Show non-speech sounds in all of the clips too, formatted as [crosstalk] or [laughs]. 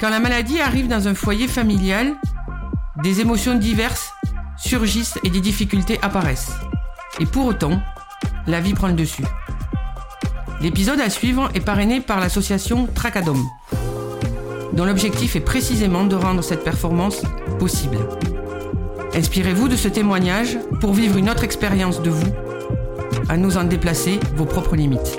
Quand la maladie arrive dans un foyer familial, des émotions diverses surgissent et des difficultés apparaissent. Et pour autant, la vie prend le dessus. L'épisode à suivre est parrainé par l'association Tracadom, dont l'objectif est précisément de rendre cette performance possible. Inspirez-vous de ce témoignage pour vivre une autre expérience de vous, à nous en déplacer vos propres limites.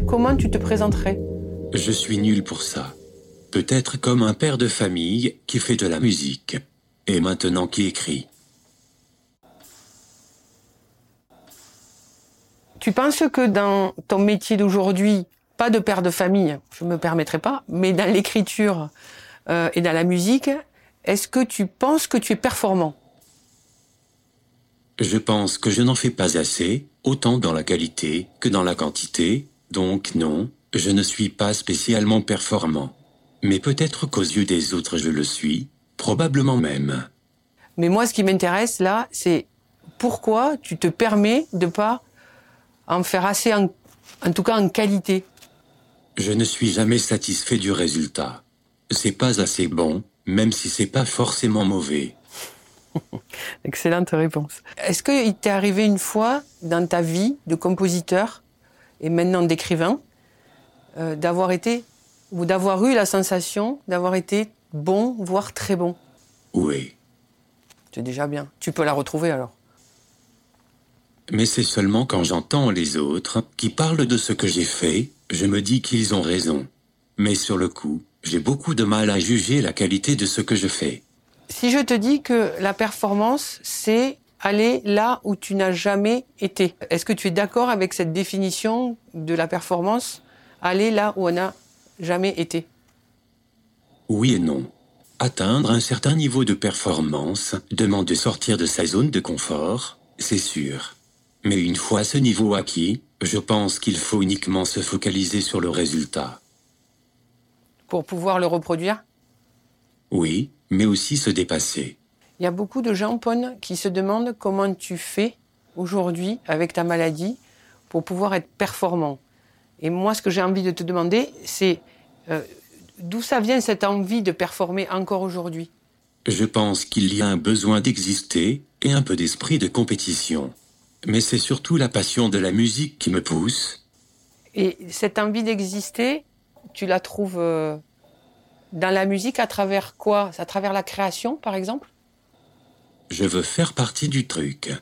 Comment tu te présenterais. Je suis nul pour ça. Peut-être comme un père de famille qui fait de la musique. Et maintenant qui écrit. Tu penses que dans ton métier d'aujourd'hui, pas de père de famille, je me permettrai pas, mais dans l'écriture euh, et dans la musique, est-ce que tu penses que tu es performant? Je pense que je n'en fais pas assez, autant dans la qualité que dans la quantité, donc non, je ne suis pas spécialement performant. Mais peut-être qu'aux yeux des autres je le suis, probablement même. Mais moi, ce qui m'intéresse là, c'est pourquoi tu te permets de pas en faire assez, en, en tout cas en qualité. Je ne suis jamais satisfait du résultat. C'est pas assez bon, même si c'est pas forcément mauvais. [laughs] Excellente réponse. Est-ce qu'il t'est arrivé une fois dans ta vie de compositeur et maintenant d'écrivain euh, d'avoir été ou d'avoir eu la sensation d'avoir été bon, voire très bon Oui. C'est déjà bien. Tu peux la retrouver alors. Mais c'est seulement quand j'entends les autres qui parlent de ce que j'ai fait, je me dis qu'ils ont raison. Mais sur le coup, j'ai beaucoup de mal à juger la qualité de ce que je fais. Si je te dis que la performance, c'est aller là où tu n'as jamais été, est-ce que tu es d'accord avec cette définition de la performance Aller là où on n'a jamais été? Oui et non. Atteindre un certain niveau de performance demande de sortir de sa zone de confort, c'est sûr. Mais une fois ce niveau acquis, je pense qu'il faut uniquement se focaliser sur le résultat. pour pouvoir le reproduire? Oui, mais aussi se dépasser. Il y a beaucoup de gens, Pone, qui se demandent comment tu fais aujourd'hui avec ta maladie pour pouvoir être performant. Et moi, ce que j'ai envie de te demander, c'est euh, d'où ça vient cette envie de performer encore aujourd'hui? Je pense qu'il y a un besoin d'exister et un peu d'esprit de compétition. Mais c'est surtout la passion de la musique qui me pousse. Et cette envie d'exister, tu la trouves euh, dans la musique à travers quoi? À travers la création, par exemple? Je veux faire partie du truc.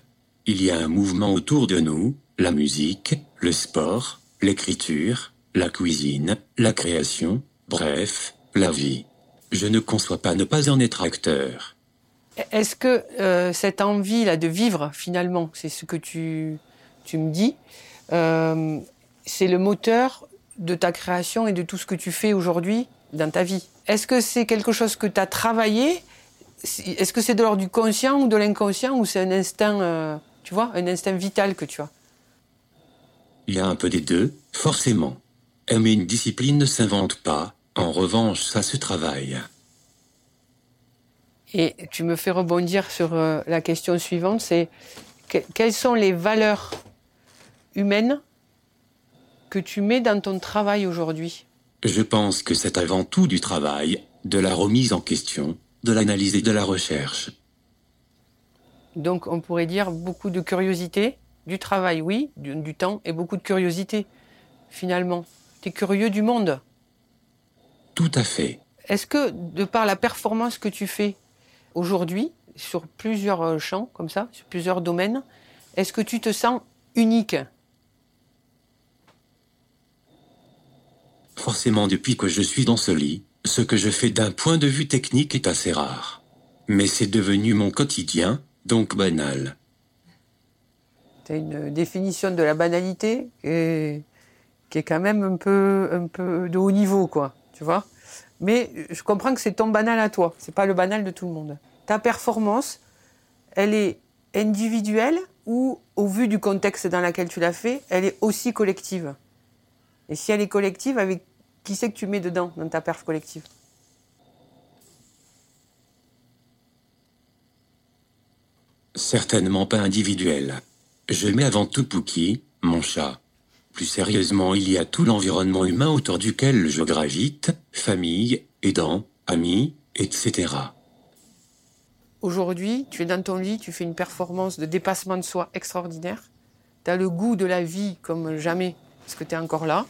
Il y a un mouvement autour de nous, la musique, le sport, l'écriture, la cuisine, la création, bref, la vie. Je ne conçois pas ne pas en être acteur. Est-ce que euh, cette envie là de vivre finalement, c'est ce que tu, tu me dis, euh, c'est le moteur de ta création et de tout ce que tu fais aujourd'hui dans ta vie? Est-ce que c'est quelque chose que tu as travaillé Est-ce que c'est de l'ordre du conscient ou de l'inconscient ou c'est un instinct, euh, tu vois, un instinct vital que tu as? Il y a un peu des deux, forcément. Aimer une discipline ne s'invente pas, en revanche ça se travaille. Et tu me fais rebondir sur euh, la question suivante, c'est que- quelles sont les valeurs humaines que tu mets dans ton travail aujourd'hui? Je pense que c'est avant tout du travail, de la remise en question, de l'analyse et de la recherche. Donc on pourrait dire beaucoup de curiosité, du travail oui, du, du temps et beaucoup de curiosité finalement. Tu es curieux du monde. Tout à fait. Est-ce que, de par la performance que tu fais aujourd'hui, sur plusieurs euh, champs, comme ça, sur plusieurs domaines, est-ce que tu te sens unique? Forcément, depuis que je suis dans ce lit, ce que je fais d'un point de vue technique est assez rare. Mais c'est devenu mon quotidien, donc banal. Tu as une définition de la banalité qui est, quand même un peu, un peu de haut niveau, quoi. Tu vois Mais je comprends que c'est ton banal à toi, c'est pas le banal de tout le monde. Ta performance, elle est individuelle ou, au vu du contexte dans lequel tu l'as fait, elle est aussi collective? Et si elle est collective, avec qui c'est que tu mets dedans, dans ta perf collective? Certainement pas individuelle. Je mets avant tout Pookie, mon chat. Plus sérieusement, il y a tout l'environnement humain autour duquel je gravite, famille, aidants, amis, etc. Aujourd'hui, tu es dans ton lit, tu fais une performance de dépassement de soi extraordinaire. Tu as le goût de la vie comme jamais, parce que tu es encore là.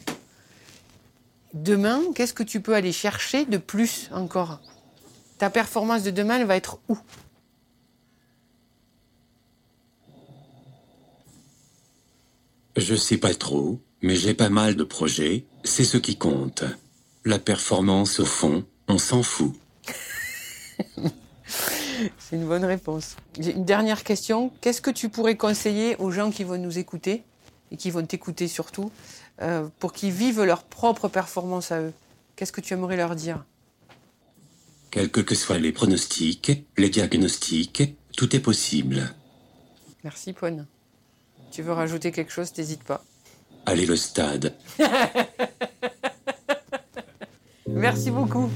Demain, qu'est-ce que tu peux aller chercher de plus encore? Ta performance de demain, elle va être où? Je sais pas trop, mais j'ai pas mal de projets, c'est ce qui compte. La performance, au fond, on s'en fout. [laughs] c'est une bonne réponse. Une dernière question. Qu'est-ce que tu pourrais conseiller aux gens qui vont nous écouter, et qui vont t'écouter surtout, euh, pour qu'ils vivent leur propre performance à eux Qu'est-ce que tu aimerais leur dire? Quels que soient les pronostics, les diagnostics, tout est possible. Merci, Pone. Tu veux rajouter quelque chose, t'hésites pas. Allez le stade. [laughs] Merci beaucoup.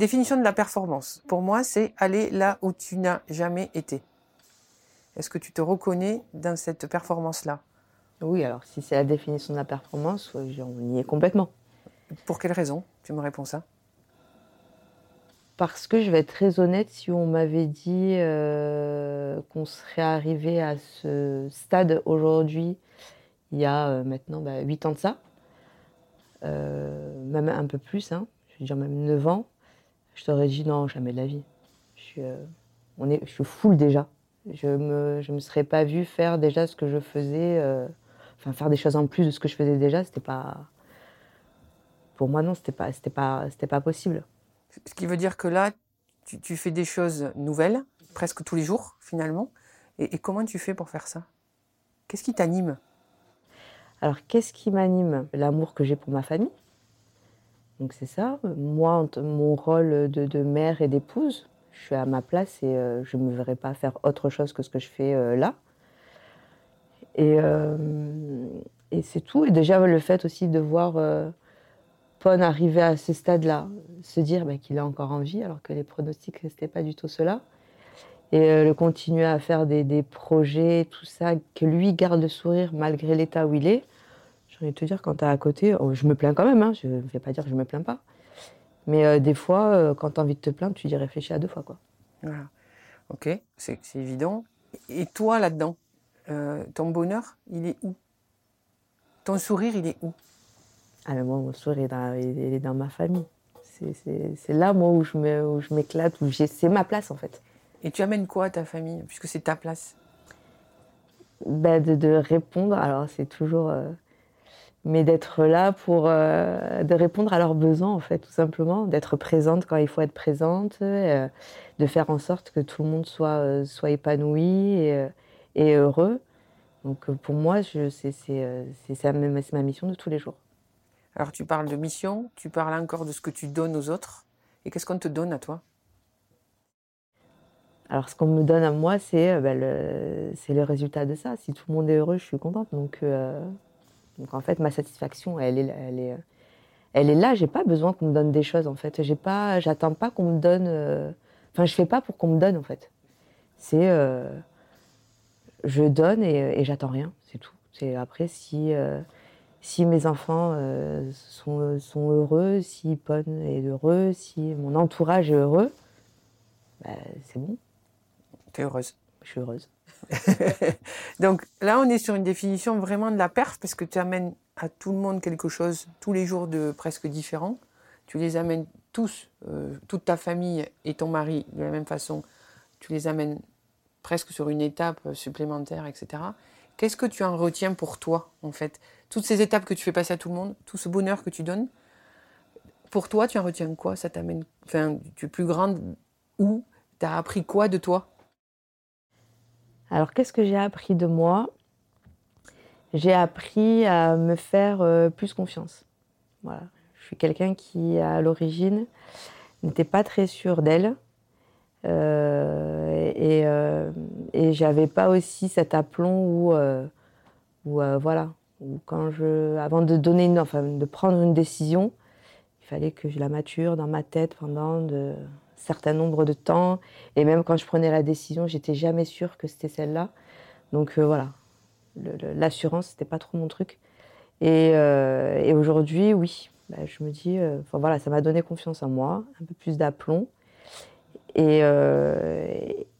Définition de la performance, pour moi, c'est aller là où tu n'as jamais été. Est-ce que tu te reconnais dans cette performance-là? Oui, alors si c'est la définition de la performance, on y est complètement. Pour quelle raison? Tu me réponds ça Parce que je vais être très honnête, si on m'avait dit euh, qu'on serait arrivé à ce stade aujourd'hui, il y a euh, maintenant bah, 8 ans de ça, euh, même un peu plus, hein, je veux dire même 9 ans, je t'aurais dit non, jamais de la vie. Je suis, on est, je suis full déjà. Je ne me, je me serais pas vue faire déjà ce que je faisais, enfin faire des choses en plus de ce que je faisais déjà, c'était pas pour moi, non, c'était pas, c'était pas, c'était pas possible. Ce qui veut dire que là, tu, fais des choses nouvelles, presque tous les jours, finalement. Et, comment tu fais pour faire ça? Qu'est-ce qui t'anime? Alors, qu'est-ce qui m'anime? L'amour que j'ai pour ma famille. Donc, c'est ça. Moi, mon rôle de, mère et d'épouse, je suis à ma place et euh, je ne me verrai pas faire autre chose que ce que je fais euh, là. Et, euh, et c'est tout. Et déjà, le fait aussi de voir Pon arriver à ce stade-là, se dire bah, qu'il est encore en vie, alors que les pronostics n'étaient pas du tout cela. Et le continuer à faire des, projets, tout ça, que lui garde le sourire malgré l'état où il est. J'ai envie de te dire, quand tu es à côté, oh, je me plains quand même, hein, je ne vais pas dire que je me plains pas. Mais euh, des fois, euh, quand tu as envie de te plaindre, tu y réfléchis à deux fois. Quoi. Voilà. Ok, c'est évident. Et toi, là-dedans, ton bonheur, il est où? Ton sourire, il est où? Ah, moi, mon sourire, il est dans, ma famille. C'est là, moi, où je m'éclate, où c'est ma place, en fait. Et tu amènes quoi à ta famille, puisque c'est ta place? Ben, de, répondre, alors c'est toujours... Euh, mais d'être là pour... Euh, de répondre à leurs besoins, en fait, tout simplement. D'être présente quand il faut être présente. Euh, de faire en sorte que tout le monde soit, soit épanoui et, et heureux. Donc pour moi, c'est ma mission de tous les jours. Alors tu parles de mission, tu parles encore de ce que tu donnes aux autres. Et qu'est-ce qu'on te donne à toi? Alors ce qu'on me donne à moi, c'est euh, bah, le, le, résultat de ça. Si tout le monde est heureux, je suis contente. Donc, euh, donc en fait, ma satisfaction, elle est, elle est, elle est là. J'ai pas besoin qu'on me donne des choses en fait. J'ai pas, j'attends pas qu'on me donne. Euh, enfin, je fais pas pour qu'on me donne en fait. C'est je donne et, et j'attends rien, c'est tout. C'est après si si mes enfants euh, sont, sont, heureux, si Pon est heureux, si mon entourage est heureux, bah, c'est bon. T'es heureuse je suis heureuse. [laughs] Donc là, on est sur une définition vraiment de la perf parce que tu amènes à tout le monde quelque chose tous les jours de presque différent. Tu les amènes tous, euh, toute ta famille et ton mari de la même façon. Tu les amènes presque sur une étape supplémentaire, etc. Qu'est-ce que tu en retiens pour toi, en fait? Toutes ces étapes que tu fais passer à tout le monde, tout ce bonheur que tu donnes, pour toi, tu en retiens quoi? Ça t'amène. Enfin, tu es plus grande où Tu as appris quoi de toi? Alors, qu'est-ce que j'ai appris de moi? J'ai appris à me faire euh, plus confiance. Je suis quelqu'un qui, à l'origine, n'était pas très sûre d'elle. Euh, et, euh, et j'avais pas aussi cet aplomb où, euh, voilà, où quand je, avant de donner, une, enfin, de prendre une décision, fallait que je la mature dans ma tête pendant de, certain nombre de temps. Et même quand je prenais la décision, j'étais jamais sûre que c'était celle-là. Donc euh, voilà, l'assurance, c'était pas trop mon truc. Et, euh, et aujourd'hui, oui, bah, je me dis, euh, voilà, ça m'a donné confiance en moi, un peu plus d'aplomb et,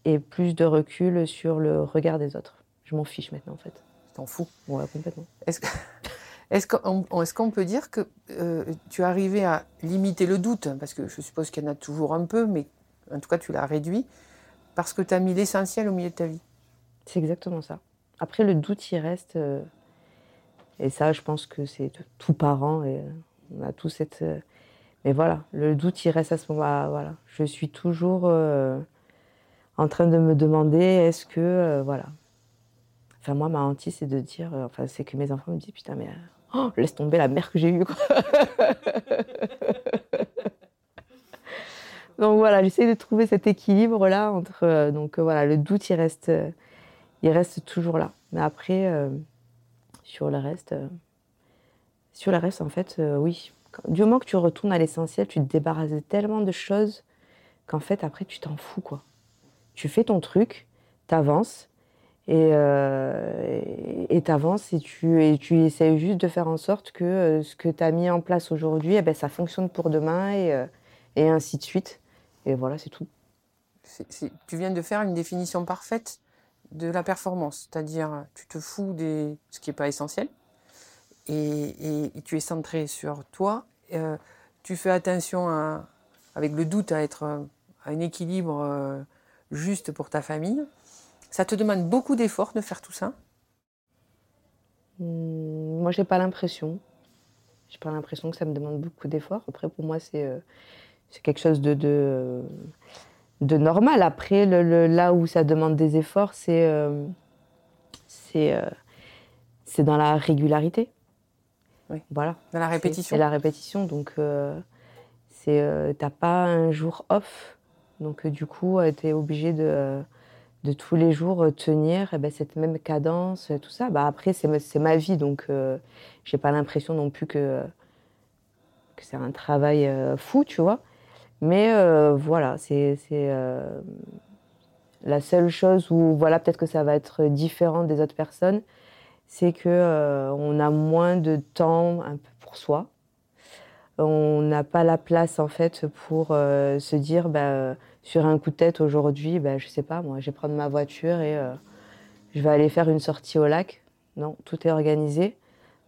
et plus de recul sur le regard des autres. Je m'en fiche maintenant en fait. T'en fous Ouais, complètement. Est-ce que... Est-ce qu'on peut dire que euh, tu es arrivé à limiter le doute? Parce que je suppose qu'il y en a toujours un peu, mais en tout cas tu l'as réduit, parce que tu as mis l'essentiel au milieu de ta vie. C'est exactement ça. Après, le doute, il reste. Euh, et ça, je pense que c'est tout parent, et euh, on a tous cette. mais voilà, le doute, il reste à ce moment-là. Voilà. Je suis toujours en train de me demander est-ce que. voilà. Enfin, moi, ma hantise, c'est de dire. enfin, c'est que mes enfants me disent putain, mais oh, laisse tomber la mère que j'ai eue. [laughs] donc voilà, j'essaie de trouver cet équilibre là entre euh, donc euh, voilà le doute il reste euh, il reste toujours là. Mais après sur le reste sur le reste en fait oui du moment que tu retournes à l'essentiel, tu te débarrasses tellement de choses qu'en fait après tu t'en fous quoi. Tu fais ton truc, t'avances et euh, et tu, et tu essaies juste de faire en sorte que euh, ce que tu as mis en place aujourd'hui, eh ben, ça fonctionne pour demain et, euh, et ainsi de suite. Et voilà, c'est tout. tu viens de faire une définition parfaite de la performance, c'est-à-dire tu te fous de ce qui n'est pas essentiel et, tu es centré sur toi. Euh, tu fais attention avec le doute à être à un équilibre juste pour ta famille. Ça te demande beaucoup d'efforts de faire tout ça hmm, Moi, j'ai pas l'impression. J'ai pas l'impression que ça me demande beaucoup d'efforts. Après, pour moi, c'est euh, quelque chose de, de, de, normal. Après, le, là où ça demande des efforts, c'est euh, euh, c'est dans la régularité. Oui. Voilà. Dans la répétition. C'est la répétition. Donc, c'est t'as pas un jour off. Donc, du coup, tu es obligé de de tous les jours euh, tenir eh ben, cette même cadence, euh, tout ça. Bah, après, c'est ma vie, donc euh, j'ai pas l'impression non plus que, que c'est un travail fou, tu vois. Mais voilà, c'est la seule chose où, voilà, peut-être que ça va être différent des autres personnes, c'est que on a moins de temps un peu pour soi. On n'a pas la place, en fait, pour se dire, bah, sur un coup de tête aujourd'hui, ben, je sais pas, moi, je vais prendre ma voiture et euh, je vais aller faire une sortie au lac. Non, tout est organisé.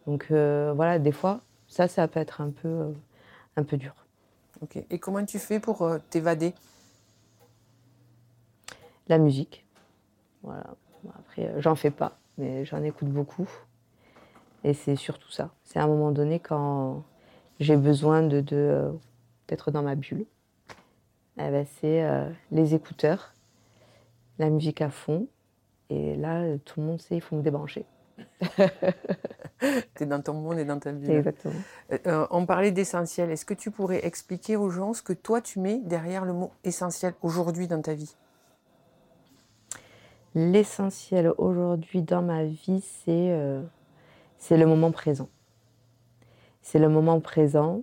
Donc euh, voilà, des fois, ça, ça peut être un peu, euh, un peu dur. Ok. Et comment tu fais pour t'évader? La musique. Voilà. Après, j'en fais pas, mais j'en écoute beaucoup. Et c'est surtout ça. C'est à un moment donné quand j'ai besoin de, d'être dans ma bulle. Eh ben, c'est euh, les écouteurs, la musique à fond. Et là, tout le monde sait, il faut me débrancher. [laughs] tu es dans ton monde et dans ta vie. Exactement. Euh, euh, on parlait d'essentiel. Est-ce que tu pourrais expliquer aux gens ce que toi tu mets derrière le mot essentiel aujourd'hui dans ta vie? L'essentiel aujourd'hui dans ma vie, c'est c'est le moment présent. C'est le moment présent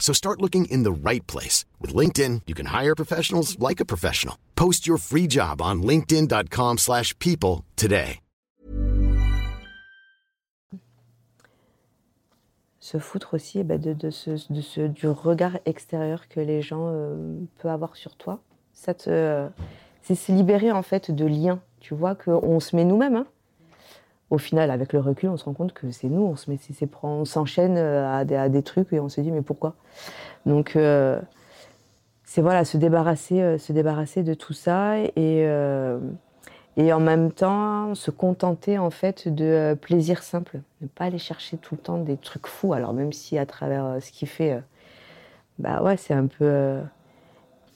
So start looking in the right place. With LinkedIn, you can hire professionals like a professional. Post your free job on linkedin.com/people slash people today. Se foutre aussi eh ben, de, de ce- de ce- du regard extérieur que les gens euh, peuvent avoir sur toi. Ça te, c'est se libérer en fait de liens. Tu vois qu'on se met nous-mêmes. hein. Au final, avec le recul, on se rend compte que c'est nous. On se met, on s'enchaîne euh, à des, trucs et on se dit mais pourquoi? Donc euh, c'est voilà, se débarrasser, euh, se débarrasser de tout ça et et en même temps se contenter en fait de plaisirs simples, ne pas aller chercher tout le temps des trucs fous. Alors même si à travers ce qu'il fait, bah ouais, c'est un peu,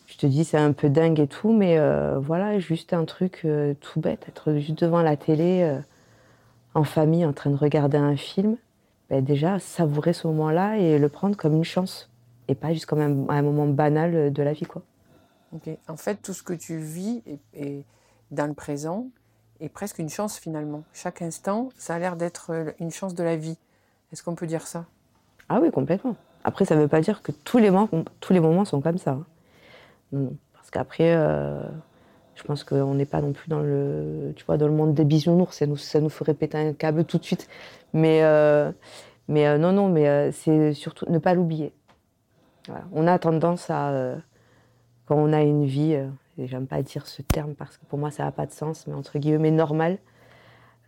je te dis c'est un peu dingue et tout, mais voilà, juste un truc tout bête, être juste devant la télé en famille en train de regarder un film, bah, déjà savourer ce moment-là et le prendre comme une chance et pas juste comme un, un moment banal de la vie quoi. En fait, tout ce que tu vis est, est dans le présent est presque une chance finalement. Chaque instant, ça a l'air d'être euh, une chance de la vie. Est-ce qu'on peut dire ça? Ah oui, complètement. Après, ça ne veut pas dire que tous les, moments, tous les moments sont comme ça. hein. Non, non. Parce qu'après, euh, je pense qu'on n'est pas non plus dans le, tu vois, dans le monde des bisounours. Ça nous, ça nous ferait péter un câble tout de suite. Mais, euh, mais euh, non, non, mais euh, c'est surtout ne pas l'oublier. On a tendance à, quand on a une vie, et j'aime pas dire ce terme parce que pour moi ça n'a pas de sens, mais entre guillemets normal,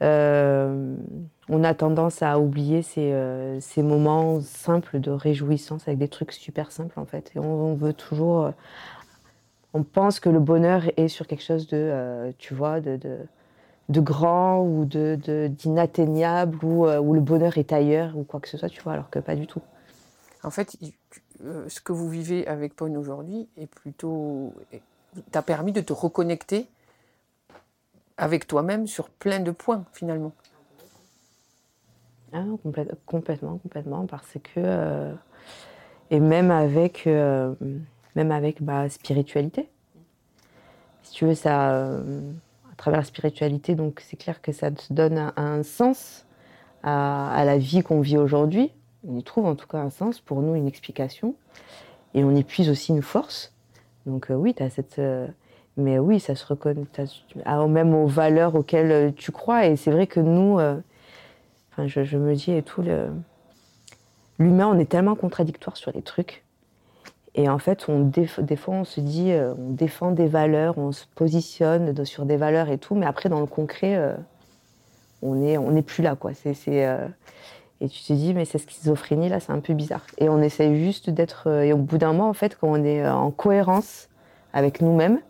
on a tendance à oublier ces, moments simples de réjouissance avec des trucs super simples en fait. Et on veut toujours. On pense que le bonheur est sur quelque chose de, euh, tu vois, de, de, de grand ou de, de- d'inatteignable ou euh, où le bonheur est ailleurs ou quoi que ce soit, tu vois, alors que pas du tout. En fait, euh, ce que vous vivez avec Paul aujourd'hui est plutôt t'a permis de te reconnecter avec toi-même sur plein de points finalement. Ah complètement, complètement, parce que euh, et même avec euh, même avec bah, spiritualité. Si tu veux, ça euh, à travers la spiritualité, donc c'est clair que ça te donne un, sens à, la vie qu'on vit aujourd'hui. On y trouve en tout cas un sens pour nous, une explication, et on y puise aussi une force. Donc euh, oui, tu as cette euh, mais oui, ça se reconnaît ah, même aux valeurs auxquelles tu crois. Et c'est vrai que nous, Enfin, je, je me dis et tout, l'humain, on est tellement contradictoire sur les trucs. Et en fait, des fois, on se dit, euh, on défend des valeurs, on se positionne sur des valeurs et tout, mais après, dans le concret, euh, on n'est plus là, quoi. Euh, Et tu te dis, mais cette schizophrénie, là, c'est un peu bizarre. Et on essaye juste d'être. euh, Et au bout d'un moment, en fait, quand on est en cohérence avec nous-mêmes,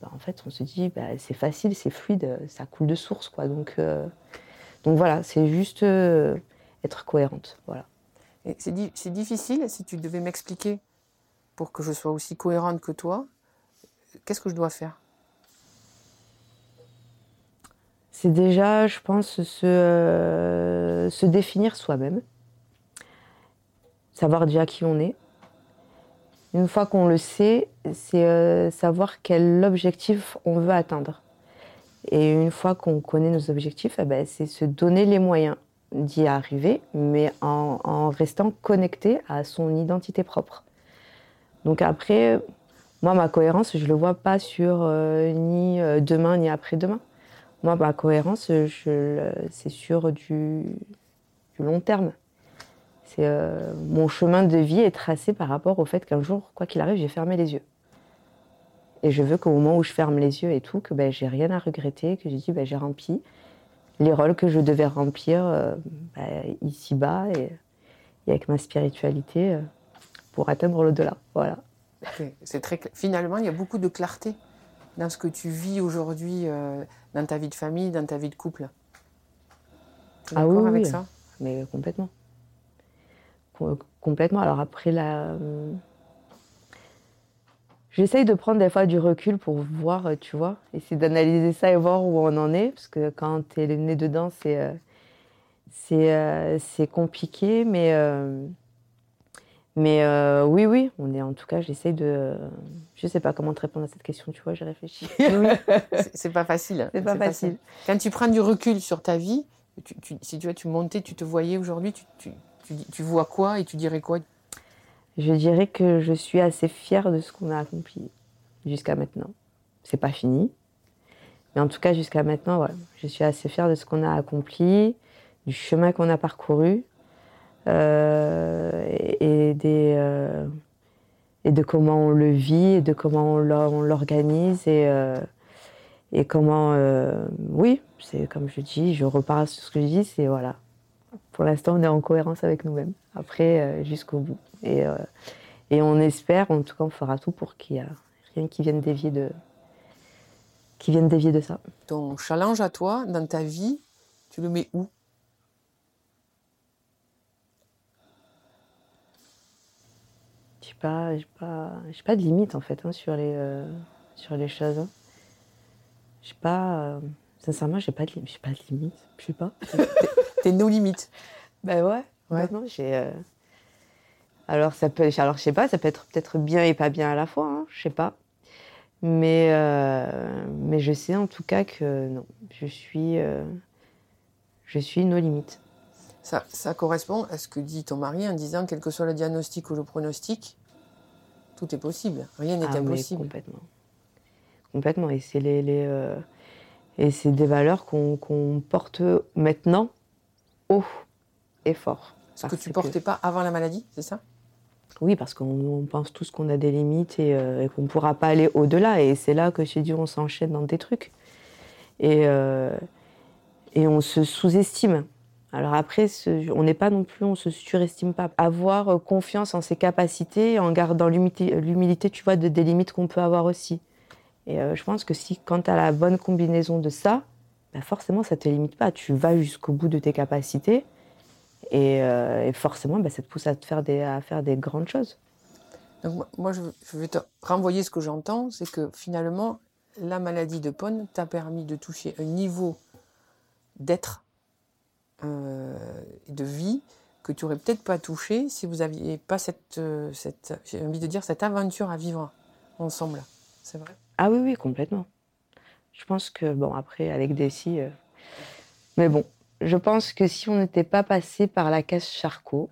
bah, en fait, on se dit, bah, c'est facile, c'est fluide, ça coule de source, quoi. Donc. donc voilà, c'est juste être cohérente. Voilà. C'est difficile si tu devais m'expliquer pour que je sois aussi cohérente que toi. Qu'est-ce que je dois faire? C'est déjà, je pense, se, euh, se définir soi-même, savoir déjà qui on est. Une fois qu'on le sait, c'est euh, savoir quel objectif on veut atteindre. Et une fois qu'on connaît nos objectifs, eh ben, c'est se donner les moyens d'y arriver, mais en restant connecté à son identité propre. Donc après, moi, ma cohérence, je ne le vois pas sur euh, ni euh, demain ni après-demain. Moi, ma cohérence, c'est sur du, long terme. C'est euh, mon chemin de vie est tracé par rapport au fait qu'un jour, quoi qu'il arrive, j'ai fermé les yeux. Et je veux qu'au moment où je ferme les yeux et tout, que ben, j'ai rien à regretter, que j'ai dit ben, j'ai rempli les rôles que je devais remplir ben, ici-bas et, avec ma spiritualité pour atteindre l'au-delà. Voilà. C'est très Finalement, il y a beaucoup de clarté dans ce que tu vis aujourd'hui, euh, dans ta vie de famille, dans ta vie de couple. Ah oui, avec oui. ça? Mais complètement. Com- complètement. Alors après, la... euh, j'essaye de prendre des fois du recul pour voir, euh, tu vois, essayer d'analyser ça et voir où on en est. Parce que quand tu es nez dedans, c'est euh, c'est euh, compliqué. Mais, Mais euh, oui, oui, on est en tout cas, j'essaie de. Je sais pas comment te répondre à cette question, tu vois, j'ai réfléchi. c'est pas facile. C'est pas facile. Quand tu prends du recul sur ta vie, si tu vois, tu montais, tu te voyais aujourd'hui, tu, tu, vois quoi et tu dirais quoi? Je dirais que je suis assez fière de ce qu'on a accompli jusqu'à maintenant. C'est pas fini, mais en tout cas jusqu'à maintenant, voilà, je suis assez fière de ce qu'on a accompli, du chemin qu'on a parcouru. Euh, euh, et de comment on le vit, et de comment on l'organise et, euh, comment, oui, c'est comme je dis, je repars sur ce que je dis, c'est voilà. Pour l'instant, on est en cohérence avec nous-mêmes. Après, jusqu'au bout. Et, et on espère, en tout cas, on fera tout pour qu'il n'y ait rien qui vienne dévier de, qui vienne dévier de ça. Ton challenge à toi, dans ta vie, tu le mets où? Pas, j'ai pas, j'ai pas de limite en fait hein, sur les, euh, sur les choses. Hein. J'ai pas, euh, sincèrement, j'ai pas de, j'ai pas de limite. Je sais pas. T'es nos limites. Ben ouais. ouais. j'ai. Euh, alors ça peut, alors je sais pas, ça peut être peut-être bien et pas bien à la fois. Hein, je sais pas. Mais mais je sais en tout cas que non, je suis, je suis nos limites. Ça, ça, correspond à ce que dit ton mari en disant, quel que soit le diagnostic ou le pronostic, tout est possible. Rien n'est ah impossible. complètement. Complètement. Et c'est les, euh, et c'est des valeurs qu'on porte maintenant haut et fort. Ce que tu ne portais pas avant la maladie, c'est ça? Oui, parce qu'on pense tous qu'on a des limites et, euh, qu'on ne pourra pas aller au-delà. Et c'est là que j'ai dit on s'enchaîne dans des trucs. Et, euh, et on se sous-estime. Alors après, on n'est pas non plus, on se surestime pas. Avoir euh, confiance en ses capacités, en gardant l'humilité, tu vois, de, des limites qu'on peut avoir aussi. Et euh, je pense que si, quand tu as la bonne combinaison de ça, bah forcément, ça te limite pas. Tu vas jusqu'au bout de tes capacités et, euh, forcément, bah, ça te pousse à, faire des, grandes choses. Donc, moi, je, vais te renvoyer ce que j'entends, c'est que finalement, la maladie de Pone t'a permis de toucher un niveau d'être euh, de vie que tu aurais peut-être pas touché si vous aviez pas cette, euh, cette j'ai envie de dire, cette aventure à vivre ensemble. C'est vrai? Ah oui, oui, complètement. Je pense que, bon, après, avec Dessy, euh, mais bon, je pense que si on n'était pas passé par la case Charcot,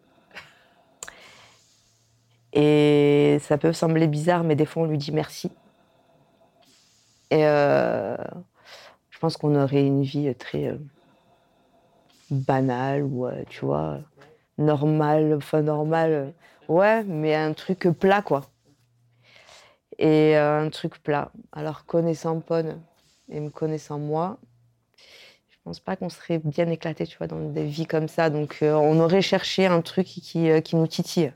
et ça peut sembler bizarre, mais des fois on lui dit merci. Et je pense qu'on aurait une vie très banal ou, euh, tu vois, normal, enfin normal. Euh, ouais, mais un truc plat, quoi. Et euh, un truc plat. Alors, connaissant Pone et me connaissant moi, je pense pas qu'on serait bien éclaté, tu vois, dans des vies comme ça. Donc, on aurait cherché un truc qui, qui nous titille.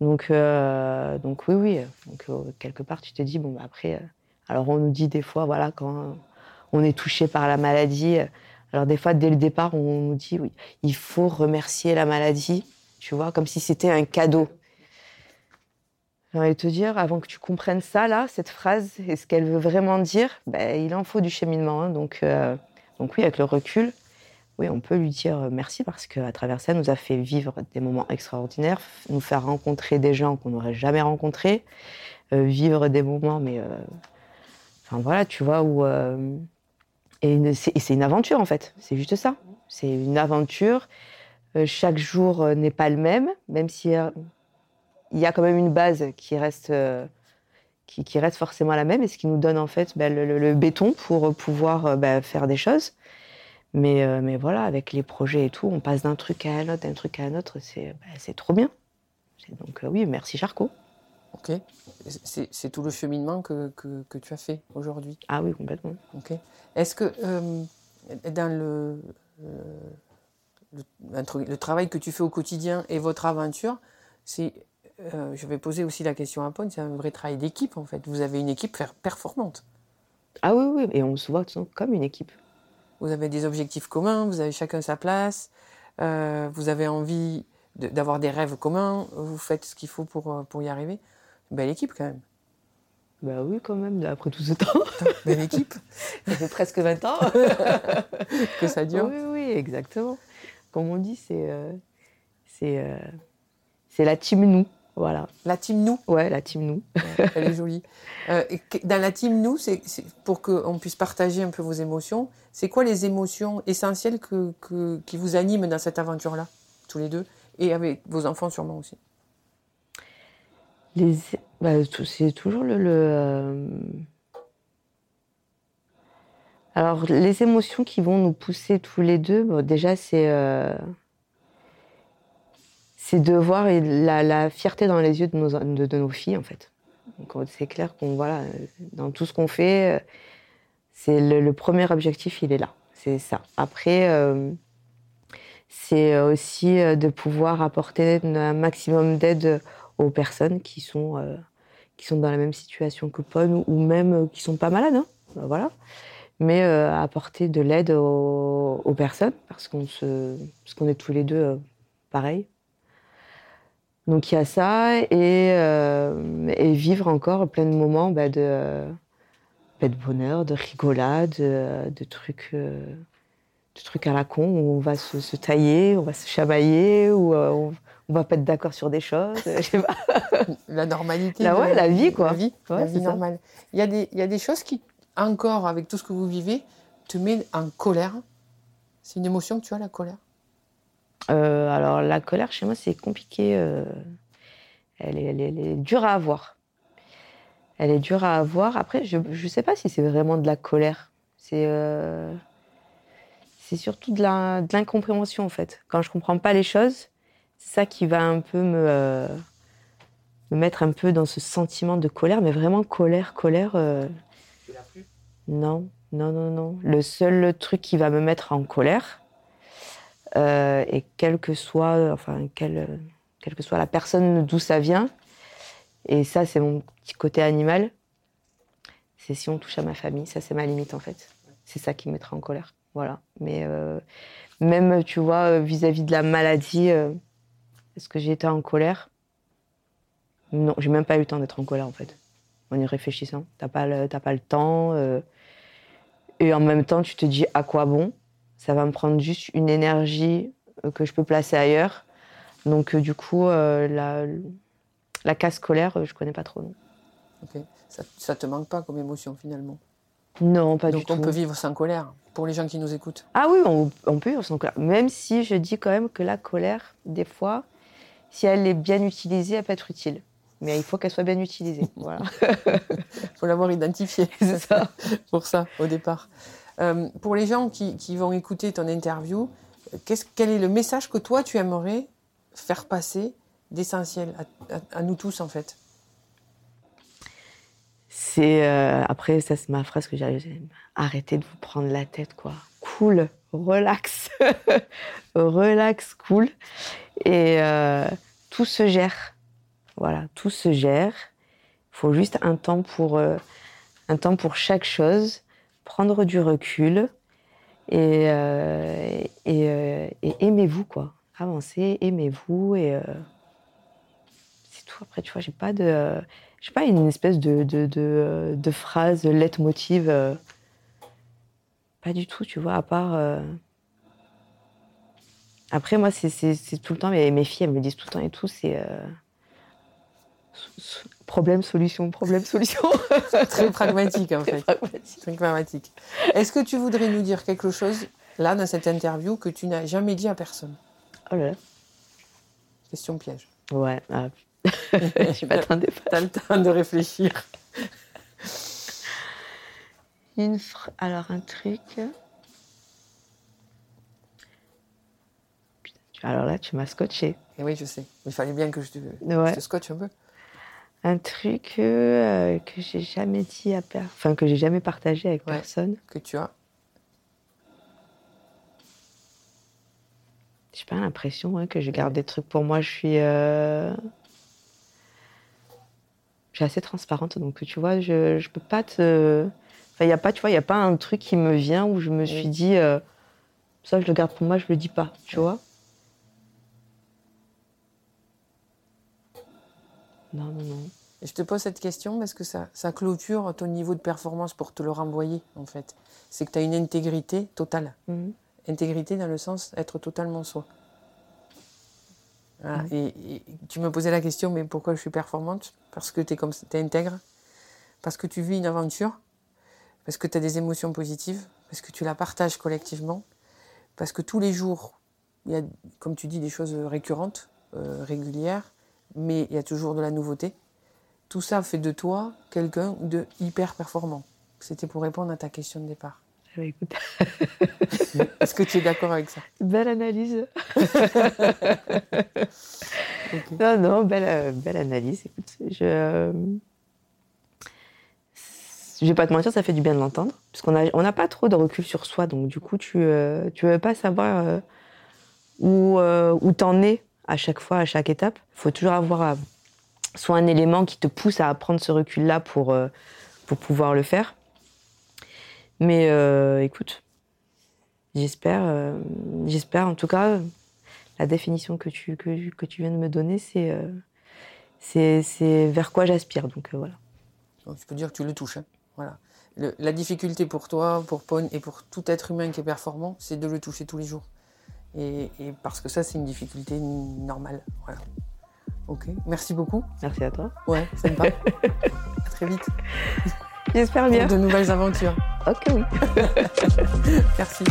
Donc, donc oui, oui. Donc, quelque part, tu te dis, bon, bah, après, alors on nous dit des fois, voilà, quand on est touché par la maladie, alors des fois, dès le départ, on nous dit, oui, il faut remercier la maladie, tu vois, comme si c'était un cadeau. J'ai envie te dire, avant que tu comprennes ça, là, cette phrase, et ce qu'elle veut vraiment dire, ben, il en faut du cheminement. Hein. donc, euh, donc oui, avec le recul, oui, on peut lui dire merci parce qu'à travers ça, nous a fait vivre des moments extraordinaires, nous faire rencontrer des gens qu'on n'aurait jamais rencontrés, euh, vivre des moments, mais... Euh, enfin voilà, tu vois, où et c'est une aventure en fait, c'est juste ça. C'est une aventure. Euh, chaque jour euh, n'est pas le même, même s'il y, y, a quand même une base qui reste, euh, qui, reste forcément la même et ce qui nous donne en fait ben, le, béton pour pouvoir ben, faire des choses. Mais, mais voilà, avec les projets et tout, on passe d'un truc à un autre, d'un truc à un autre, c'est ben, trop bien. Donc oui, merci Charcot. Ok. C'est tout le cheminement que, que, tu as fait aujourd'hui Ah oui, complètement. Ok. Est-ce que euh, dans le, le, travail que tu fais au quotidien et votre aventure, c'est, euh, je vais poser aussi la question à Paul, c'est un vrai travail d'équipe en fait. Vous avez une équipe performante. Ah oui, oui, et on se voit comme une équipe. Vous avez des objectifs communs, vous avez chacun sa place, euh, vous avez envie d'avoir des rêves communs, vous faites ce qu'il faut pour, pour y arriver. Belle équipe quand même. Bah oui, quand même, après tout ce temps. Belle équipe. [laughs] ça fait presque 20 ans [laughs] que ça dure. Oui, oui, exactement. Comme on dit, c'est euh, c'est euh, C'est la team nous, voilà. La team nous Ouais, la team nous. Ouais, Elle est jolie. [laughs] Euh, dans la team nous, c'est c'est pour qu'on puisse partager un peu vos émotions. C'est quoi les émotions essentielles que, que- qui vous animent dans cette aventure-là, tous les deux, et avec vos enfants sûrement aussi? Les, bah, c'est toujours le. euh, Alors, les émotions qui vont nous pousser tous les deux, déjà, c'est. euh, C'est de voir la, fierté dans les yeux de nos, de, nos filles, en fait. C'est clair qu'on, voilà, dans tout ce qu'on fait, euh, c'est le, premier objectif, il est là. C'est ça. Après, c'est aussi de pouvoir apporter un maximum d'aide aux personnes qui sont, euh, qui sont dans la même situation que Paul ou, même euh, qui sont pas malades. hein. Ben voilà. Mais euh, apporter de l'aide aux, personnes parce qu'on qu'on est tous les deux pareils. Donc il y a ça et, vivre encore plein de moments bah, de, bah, de bonheur, de rigolade, de, trucs. de trucs à la con où on va se, tailler, on va se chamailler, on, on va pas être d'accord sur des choses. je sais pas. [laughs] La normalité. La- ouais, la vie, quoi. La vie, Ouais, la vie normale. Il y, a des, il y a des choses qui, encore, avec tout ce que vous vivez, te mettent en colère. C'est une émotion que tu as, la colère? Euh, alors la colère chez moi c'est compliqué. euh, elle, est, elle est- elle est dure à avoir. Elle est dure à avoir. Après je ne sais pas si c'est vraiment de la colère. C'est euh, c'est surtout de l'incompréhension en fait. Quand je comprends pas les choses, c'est ça qui va un peu me euh, me mettre un peu dans ce sentiment de colère, mais vraiment colère, colère. euh, Non, non, non, non. Le seul truc qui va me mettre en colère, euh, et quelle que soit, enfin, quelle, quelle que soit la personne d'où ça vient, et ça, c'est mon petit côté animal, c'est si on touche à ma famille, ça, c'est ma limite, en fait. C'est ça qui me mettra en colère. Voilà. Mais euh, même, tu vois, vis-à-vis de la maladie, euh, est-ce que j'ai été en colère? Non, j'ai même pas eu le temps d'être en colère, en fait. En y réfléchissant. T'as pas le, t'as pas le temps. euh, et en même temps, tu te dis à quoi bon? Ça va me prendre juste une énergie euh, que je peux placer ailleurs. Donc, euh, du coup, euh, la, la casse euh, je connais pas trop. Non. Ça, ça te manque pas comme émotion, finalement? Non pas Donc du on tout. peut vivre sans colère, pour les gens qui nous écoutent? Ah oui, on, on peut vivre sans colère. Même si je dis quand même que la colère, des fois, si elle est bien utilisée, elle peut être utile. Mais il faut qu'elle soit bien utilisée. [laughs] Voilà. Il faut l'avoir identifié. [laughs] C'est ça. pour ça, au départ. Euh, pour les gens qui, qui vont écouter ton interview, euh, qu'est-ce- quel est le message que toi, tu aimerais faire passer d'essentiel à, à- à nous tous, en fait? C'est euh, après ça c'est ma phrase que j'ai arrêtez de vous prendre la tête quoi. Cool, relax, [laughs] relax, cool et euh, tout se gère. Voilà, tout se gère. Il faut juste un temps pour euh, un temps pour chaque chose, prendre du recul et euh, et, aimez-vous quoi. Avancez, aimez-vous et c'est tout. Après tu vois j'ai pas de sais pas, une espèce de, de, de, de phrase leitmotiv. Pas du tout, tu vois, à part. euh, Après, moi, c'est tout le temps, mais mes filles, elles me disent tout le temps et tout, c'est. euh, Problème, solution, problème, solution. Très [laughs] pragmatique, en fait. Pragmatique. Très pragmatique. Est-ce que tu voudrais nous dire quelque chose, là, dans cette interview, que tu n'as jamais dit à personne? Oh là là. Question piège. Ouais, ah, [laughs] je m'attendais pas. Tu as le temps de réfléchir. Une Alors, un truc. Alors là, tu m'as scotché. Et oui, je sais. Il fallait bien que je te, Ouais. je te scotche un peu. Un truc euh, que j'ai jamais dit à personne, enfin que j'ai jamais partagé avec Ouais. personne. Que tu as. J'ai pas l'impression hein, que je garde des trucs pour moi. Je suis, euh, je suis assez transparente, donc tu vois, je, je peux pas te, enfin il y a pas, tu vois, il y a pas un truc qui me vient où je me suis dit, euh, ça je le garde pour moi, je le dis pas, tu vois. Non non non. Je te pose cette question parce que ça, ça clôture ton niveau de performance pour te le renvoyer, en fait. C'est que tu as une intégrité totale. Mhm. Intégrité dans le sens être totalement soi. Voilà. Et, et tu me posais la question, mais pourquoi je suis performante? Parce que tu es, comme, es intègre, parce que tu vis une aventure, parce que tu as des émotions positives, parce que tu la partages collectivement, parce que tous les jours, il y a, comme tu dis, des choses récurrentes, euh, régulières, mais il y a toujours de la nouveauté. Tout ça fait de toi quelqu'un de hyper performant. C'était pour répondre à ta question de départ. Ah bah, écoute. [laughs] Est-ce que tu es d'accord avec ça? Belle analyse. [laughs] Non, non, belle, euh, belle analyse. Écoute, je. Je vais pas te mentir, ça fait du bien de l'entendre. Parce qu'on n'a on n'a pas trop de recul sur soi. Donc, du coup, tu ne tu veux pas savoir euh, où, euh, où t'en es à chaque fois, à chaque étape. Il faut toujours avoir euh, soit un élément qui te pousse à prendre ce recul-là pour, euh, pour pouvoir le faire. Mais euh, écoute, j'espère, euh, j'espère en tout cas, la définition que tu, que, que tu viens de me donner, c'est euh, c'est vers quoi j'aspire. Donc euh, voilà. Tu peux dire que tu le touches. hein. Voilà. Le- la difficulté pour toi, pour Pone et pour tout être humain qui est performant, c'est de le toucher tous les jours. Et, et parce que ça, c'est une difficulté normale. Voilà. Ok. Merci beaucoup. Merci à toi. Ouais, sympa. [laughs] à très vite. J'espère Pour bien. de nouvelles aventures. Ok, oui. [laughs] Merci.